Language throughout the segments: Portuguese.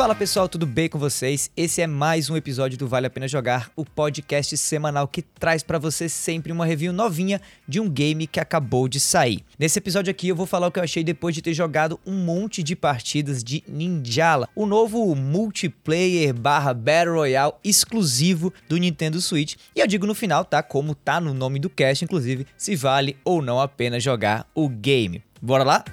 Fala pessoal, tudo bem com vocês? Esse é mais um episódio do Vale a Pena Jogar, o podcast semanal que traz para você sempre uma review novinha de um game que acabou de sair. Nesse episódio aqui eu vou falar o que eu achei depois de ter jogado um monte de partidas de Ninjala, o novo multiplayer barra Battle Royale exclusivo do Nintendo Switch. E eu digo no final, tá? Como tá no nome do cast, inclusive, se vale ou não a pena jogar o game. Bora lá?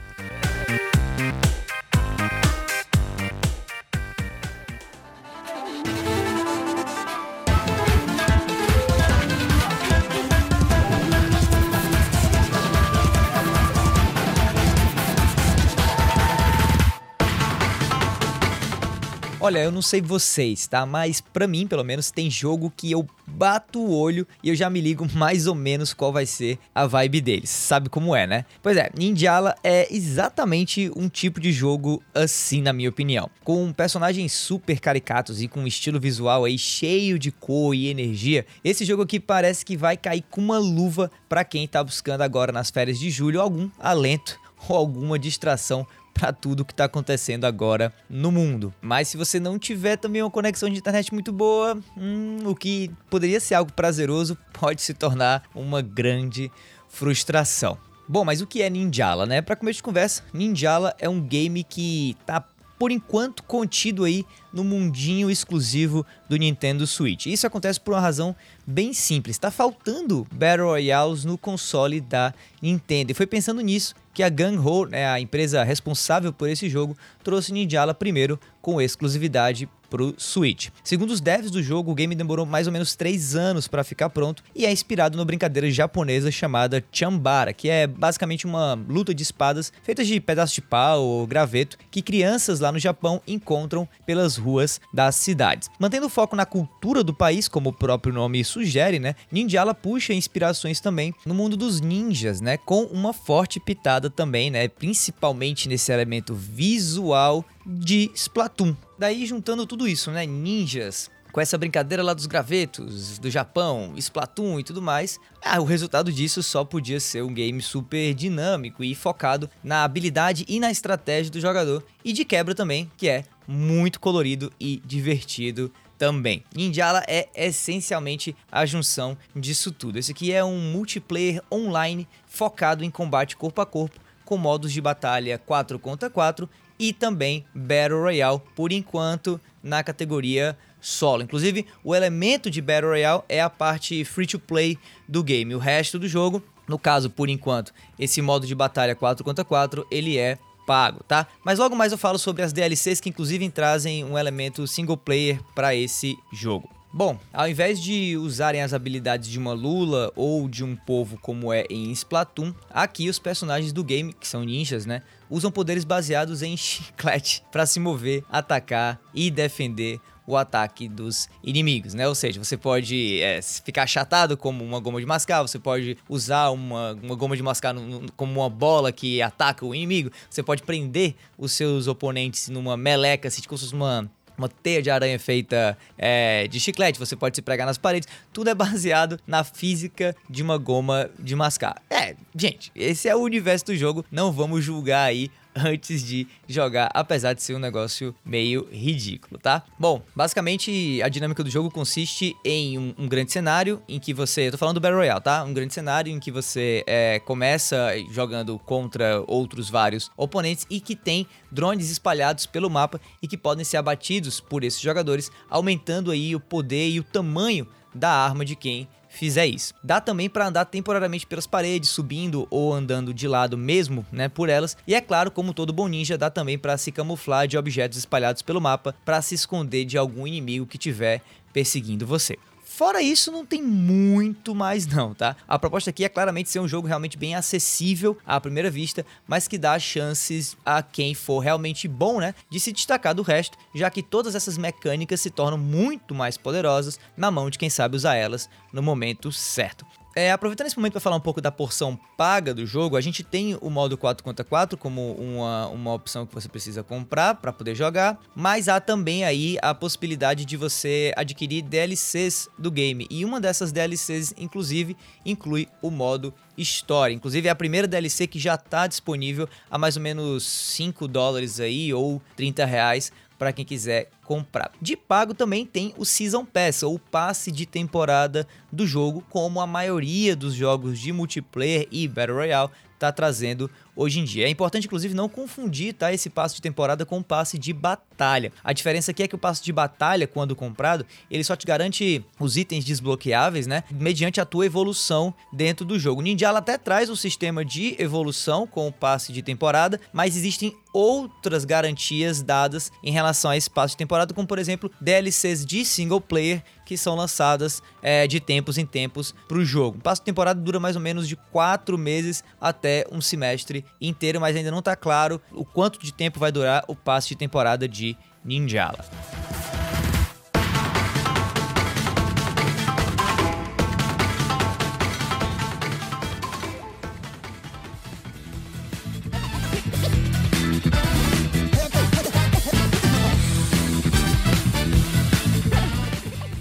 Olha, eu não sei vocês, tá? Mas para mim, pelo menos, tem jogo que eu bato o olho e eu já me ligo mais ou menos qual vai ser a vibe deles. Sabe como é, né? Pois é, Ninjala é exatamente um tipo de jogo assim, na minha opinião. Com personagens super caricatos e com um estilo visual aí cheio de cor e energia, esse jogo aqui parece que vai cair com uma luva para quem tá buscando agora nas férias de julho algum alento ou alguma distração para tudo que está acontecendo agora no mundo. Mas se você não tiver também uma conexão de internet muito boa, hum, o que poderia ser algo prazeroso pode se tornar uma grande frustração. Bom, mas o que é Ninjala, né? Para começo de conversa, Ninjala é um game que tá por enquanto contido aí no mundinho exclusivo do Nintendo Switch. Isso acontece por uma razão bem simples. Está faltando Battle Royales no console da Nintendo. E foi pensando nisso que a Gung-Ho, né, a empresa responsável por esse jogo, trouxe Ninjala primeiro com exclusividade pro Switch. Segundo os devs do jogo, o game demorou mais ou menos 3 anos para ficar pronto e é inspirado numa brincadeira japonesa chamada Chambara, que é basicamente uma luta de espadas feita de pedaços de pau ou graveto que crianças lá no Japão encontram pelas ruas das cidades. Mantendo o foco na cultura do país, como o próprio nome sugere, né? Ninjala puxa inspirações também no mundo dos ninjas, né? Com uma forte pitada também, né? Principalmente nesse elemento visual de Splatoon. Daí juntando tudo isso, né? Ninjas, com essa brincadeira lá dos gravetos, do Japão, Splatoon e tudo mais, ah, o resultado disso só podia ser um game super dinâmico e focado na habilidade e na estratégia do jogador, e de quebra também, que é muito colorido e divertido também. Ninjala é essencialmente a junção disso tudo. Esse aqui é um multiplayer online focado em combate corpo a corpo, com modos de batalha 4 contra 4 e também Battle Royale, por enquanto na categoria solo. Inclusive, o elemento de Battle Royale é a parte free to play do game. O resto do jogo, no caso, por enquanto, esse modo de batalha 4 contra 4, ele é pago, tá? Mas logo mais eu falo sobre as DLCs que inclusive trazem um elemento single player para esse jogo. Bom, ao invés de usarem as habilidades de uma Lula ou de um povo como é em Splatoon, aqui os personagens do game, que são ninjas, né, usam poderes baseados em chiclete para se mover, atacar e defender o ataque dos inimigos, né? Ou seja, você pode é, ficar achatado como uma goma de mascar, você pode usar uma, uma goma de mascar no, no, como uma bola que ataca o inimigo, você pode prender os seus oponentes numa meleca, assim, como se fosse uma uma teia de aranha feita é, de chiclete, você pode se pregar nas paredes. Tudo é baseado na física de uma goma de mascar. É, gente, esse é o universo do jogo. Não vamos julgar aí antes de jogar, apesar de ser um negócio meio ridículo, tá? Bom, basicamente a dinâmica do jogo consiste em um, um grande cenário em que você. Eu tô falando do Battle Royale, tá? Um grande cenário em que você é, começa jogando contra outros vários oponentes e que tem drones espalhados pelo mapa e que podem ser abatidos por esses jogadores, aumentando aí o poder e o tamanho da arma de quem fizer isso. Dá também para andar temporariamente pelas paredes, subindo ou andando de lado mesmo, né, por elas. E é claro, como todo bom ninja, dá também para se camuflar de objetos espalhados pelo mapa para se esconder de algum inimigo que tiver perseguindo você. Fora isso, não tem muito mais não, tá? A proposta aqui é claramente ser um jogo realmente bem acessível à primeira vista, mas que dá chances a quem for realmente bom, né, de se destacar do resto, já que todas essas mecânicas se tornam muito mais poderosas na mão de quem sabe usar elas no momento certo. É, aproveitando esse momento para falar um pouco da porção paga do jogo, a gente tem o modo 4 contra 4 como uma, uma opção que você precisa comprar para poder jogar, mas há também aí a possibilidade de você adquirir DLCs do game. E uma dessas DLCs, inclusive, inclui o modo história. Inclusive é a primeira DLC que já está disponível a mais ou menos 5 dólares aí ou 30 reais para quem quiser comprar. De pago também tem o Season Pass, ou passe de temporada do jogo, como a maioria dos jogos de multiplayer e Battle Royale está trazendo hoje em dia. É importante, inclusive, não confundir tá, esse passe de temporada com o passe de batalha. A diferença aqui é que o passe de batalha, quando comprado, ele só te garante os itens desbloqueáveis, né? Mediante a tua evolução dentro do jogo. O Ninjala até traz um sistema de evolução com o passe de temporada, mas existem outras garantias dadas em relação a esse passe de temporada, como por exemplo DLCs de single player que são lançadas é, de tempos em tempos para o jogo. O passo de temporada dura mais ou menos de quatro meses até um semestre inteiro, mas ainda não está claro o quanto de tempo vai durar o passe de temporada de Ninjala.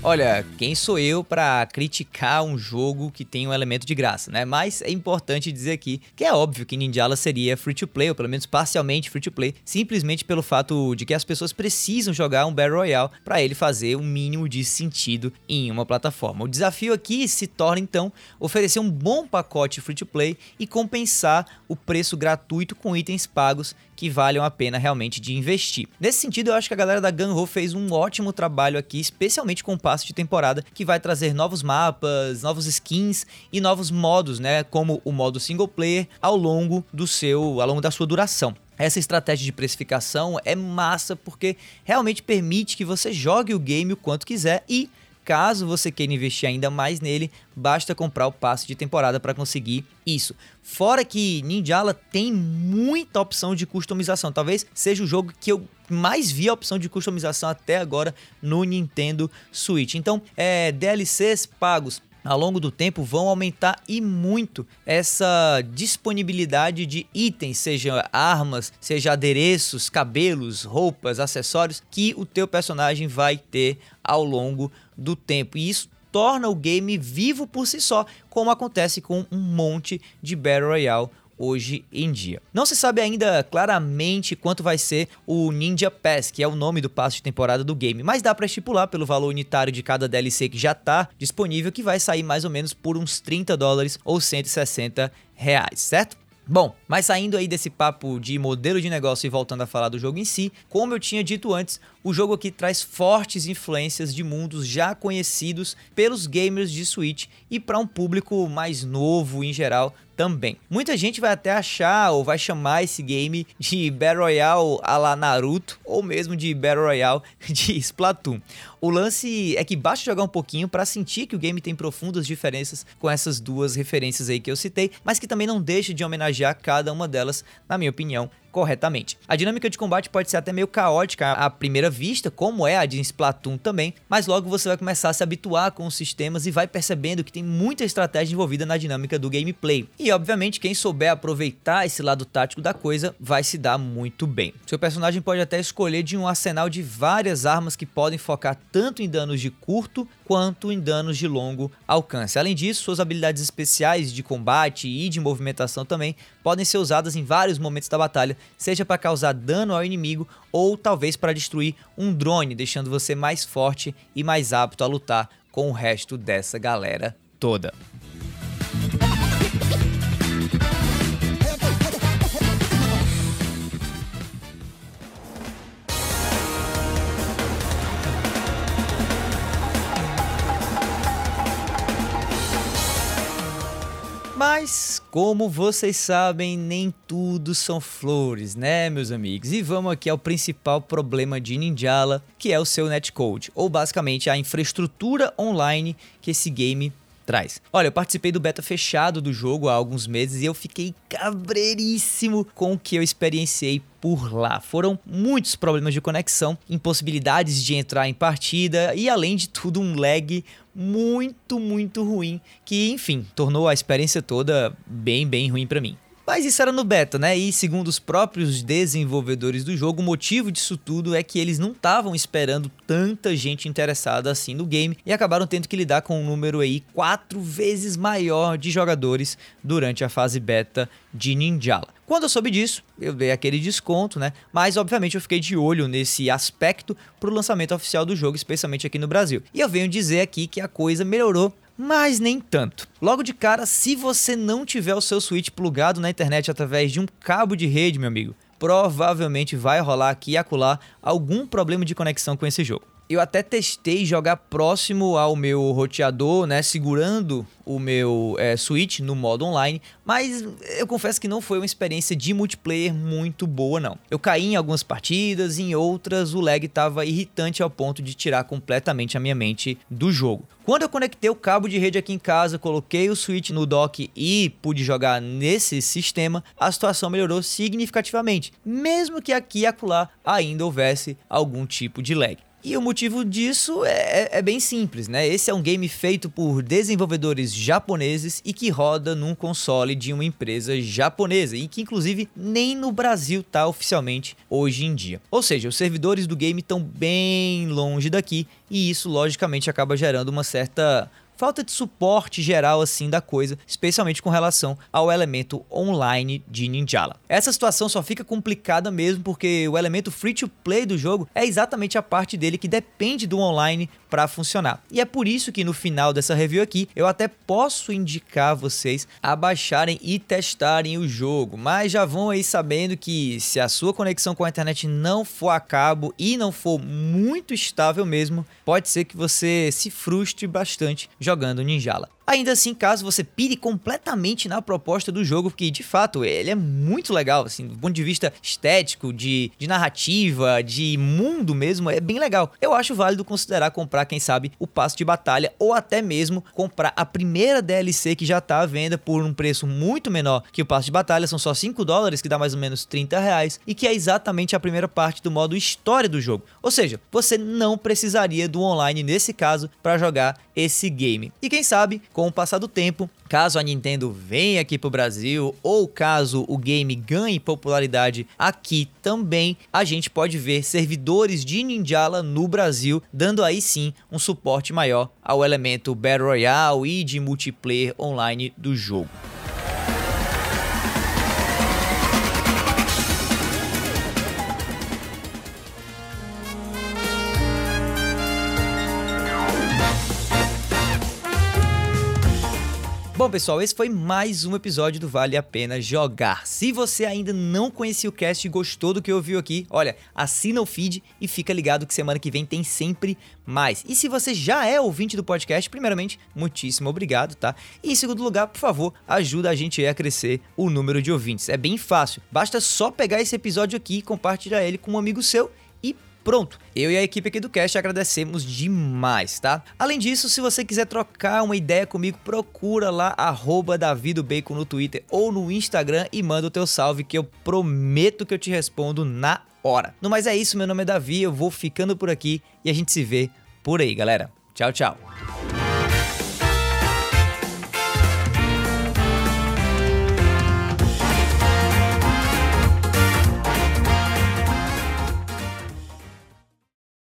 Olha, quem sou eu para criticar um jogo que tem um elemento de graça, né? Mas é importante dizer aqui que é óbvio que Ninjala seria free to play, ou pelo menos parcialmente free to play, simplesmente pelo fato de que as pessoas precisam jogar um Battle Royale para ele fazer um mínimo de sentido em uma plataforma. O desafio aqui se torna então oferecer um bom pacote free to play e compensar o preço gratuito com itens pagos que valham a pena realmente de investir. Nesse sentido, eu acho que a galera da Gunho fez um ótimo trabalho aqui, especialmente com o passe de temporada, que vai trazer novos mapas, novos skins e novos modos, né, como o modo single player ao longo do seu, ao longo da sua duração. Essa estratégia de precificação é massa porque realmente permite que você jogue o game o quanto quiser e Caso você queira investir ainda mais nele, basta comprar o passe de temporada para conseguir isso. Fora que Ninjala tem muita opção de customização. Talvez seja o jogo que eu mais vi a opção de customização até agora no Nintendo Switch. Então, é, DLCs pagos ao longo do tempo vão aumentar e muito essa disponibilidade de itens, seja armas, seja adereços, cabelos, roupas, acessórios que o teu personagem vai ter ao longo do tempo. E isso torna o game vivo por si só, como acontece com um monte de Battle Royale hoje em dia. Não se sabe ainda claramente quanto vai ser o Ninja Pass, que é o nome do passe de temporada do game, mas dá para estipular pelo valor unitário de cada DLC que já está disponível, que vai sair mais ou menos por uns 30 dólares ou 160 reais, certo? Bom, mas saindo aí desse papo de modelo de negócio e voltando a falar do jogo em si, como eu tinha dito antes, o jogo aqui traz fortes influências de mundos já conhecidos pelos gamers de Switch e para um público mais novo em geral também. Muita gente vai até achar ou vai chamar esse game de Battle Royale a la Naruto ou mesmo de Battle Royale de Splatoon. O lance é que basta jogar um pouquinho para sentir que o game tem profundas diferenças com essas duas referências aí que eu citei, mas que também não deixa de homenagear cada uma delas, na minha opinião, corretamente. A dinâmica de combate pode ser até meio caótica à primeira vista, como é a de Splatoon também, mas logo você vai começar a se habituar com os sistemas e vai percebendo que tem muita estratégia envolvida na dinâmica do gameplay. E obviamente quem souber aproveitar esse lado tático da coisa vai se dar muito bem. Seu personagem pode até escolher de um arsenal de várias armas que podem focar tanto em danos de curto quanto em danos de longo alcance. Além disso, suas habilidades especiais de combate e de movimentação também podem ser usadas em vários momentos da batalha, seja para causar dano ao inimigo ou talvez para destruir um drone, deixando você mais forte e mais apto a lutar com o resto dessa galera toda. Como vocês sabem, nem tudo são flores, né, meus amigos? E vamos aqui ao principal problema de Ninjala, que é o seu netcode, ou basicamente a infraestrutura online que esse game Olha, eu participei do beta fechado do jogo há alguns meses e eu fiquei cabreiríssimo com o que eu experienciei por lá. Foram muitos problemas de conexão, impossibilidades de entrar em partida e, além de tudo, um lag muito, muito ruim que, enfim, tornou a experiência toda bem, bem ruim para mim. Mas isso era no beta, né? E segundo os próprios desenvolvedores do jogo, o motivo disso tudo é que eles não estavam esperando tanta gente interessada assim no game e acabaram tendo que lidar com um número aí quatro vezes maior de jogadores durante a fase beta de Ninjala. Quando eu soube disso, eu dei aquele desconto, né? Mas obviamente eu fiquei de olho nesse aspecto para o lançamento oficial do jogo, especialmente aqui no Brasil. E eu venho dizer aqui que a coisa melhorou mas nem tanto. Logo de cara, se você não tiver o seu Switch plugado na internet através de um cabo de rede, meu amigo, provavelmente vai rolar aqui e acolá algum problema de conexão com esse jogo. Eu até testei jogar próximo ao meu roteador, né, segurando o meu é, Switch no modo online, mas eu confesso que não foi uma experiência de multiplayer muito boa não. Eu caí em algumas partidas, em outras o lag estava irritante ao ponto de tirar completamente a minha mente do jogo. Quando eu conectei o cabo de rede aqui em casa, coloquei o Switch no dock e pude jogar nesse sistema, a situação melhorou significativamente, mesmo que aqui e acolá ainda houvesse algum tipo de lag. E o motivo disso é, é, é, bem simples, né? Esse é um game feito por desenvolvedores japoneses e que roda num console de uma empresa japonesa e que inclusive nem no Brasil tá oficialmente hoje em dia. Ou seja, os servidores do game estão bem longe daqui e isso logicamente acaba gerando uma certa falta de suporte geral assim da coisa, especialmente com relação ao elemento online de Ninjala. Essa situação só fica complicada mesmo porque o elemento free to play do jogo é exatamente a parte dele que depende do online para funcionar. E é por isso que no final dessa review aqui eu até posso indicar vocês a baixarem e testarem o jogo, mas já vão aí sabendo que se a sua conexão com a internet não for a cabo e não for muito estável mesmo, pode ser que você se frustre bastante jogando Ninjala. Ainda assim, caso você pire completamente na proposta do jogo, porque de fato ele é muito legal, assim, do ponto de vista estético, de, de narrativa, de mundo mesmo, é bem legal. Eu acho válido considerar comprar, quem sabe, o passo de batalha ou até mesmo comprar a primeira DLC que já está à venda por um preço muito menor que o passo de batalha, são só 5 dólares, que dá mais ou menos 30 reais, e que é exatamente a primeira parte do modo história do jogo. Ou seja, você não precisaria do online nesse caso para jogar esse game. E quem sabe, com o passar do tempo, caso a Nintendo venha aqui para o Brasil ou caso o game ganhe popularidade aqui também, a gente pode ver servidores de Ninjala no Brasil, dando aí sim um suporte maior ao elemento Battle Royale e de multiplayer online do jogo. Pessoal, esse foi mais um episódio do Vale a Pena Jogar. Se você ainda não conhecia o cast e gostou do que ouviu aqui, olha, assina o feed e fica ligado que semana que vem tem sempre mais. E se você já é ouvinte do podcast, primeiramente, muitíssimo obrigado, tá? E em segundo lugar, por favor, ajuda a gente a crescer o número de ouvintes. É bem fácil, basta só pegar esse episódio aqui e compartilhar ele com um amigo seu Pronto, eu e a equipe aqui do Cast agradecemos demais, tá? Além disso, se você quiser trocar uma ideia comigo, procura lá arroba no Twitter ou no Instagram e manda o teu salve que eu prometo que eu te respondo na hora. No mais é isso, meu nome é Davi, eu vou ficando por aqui e a gente se vê por aí, galera. Tchau, tchau.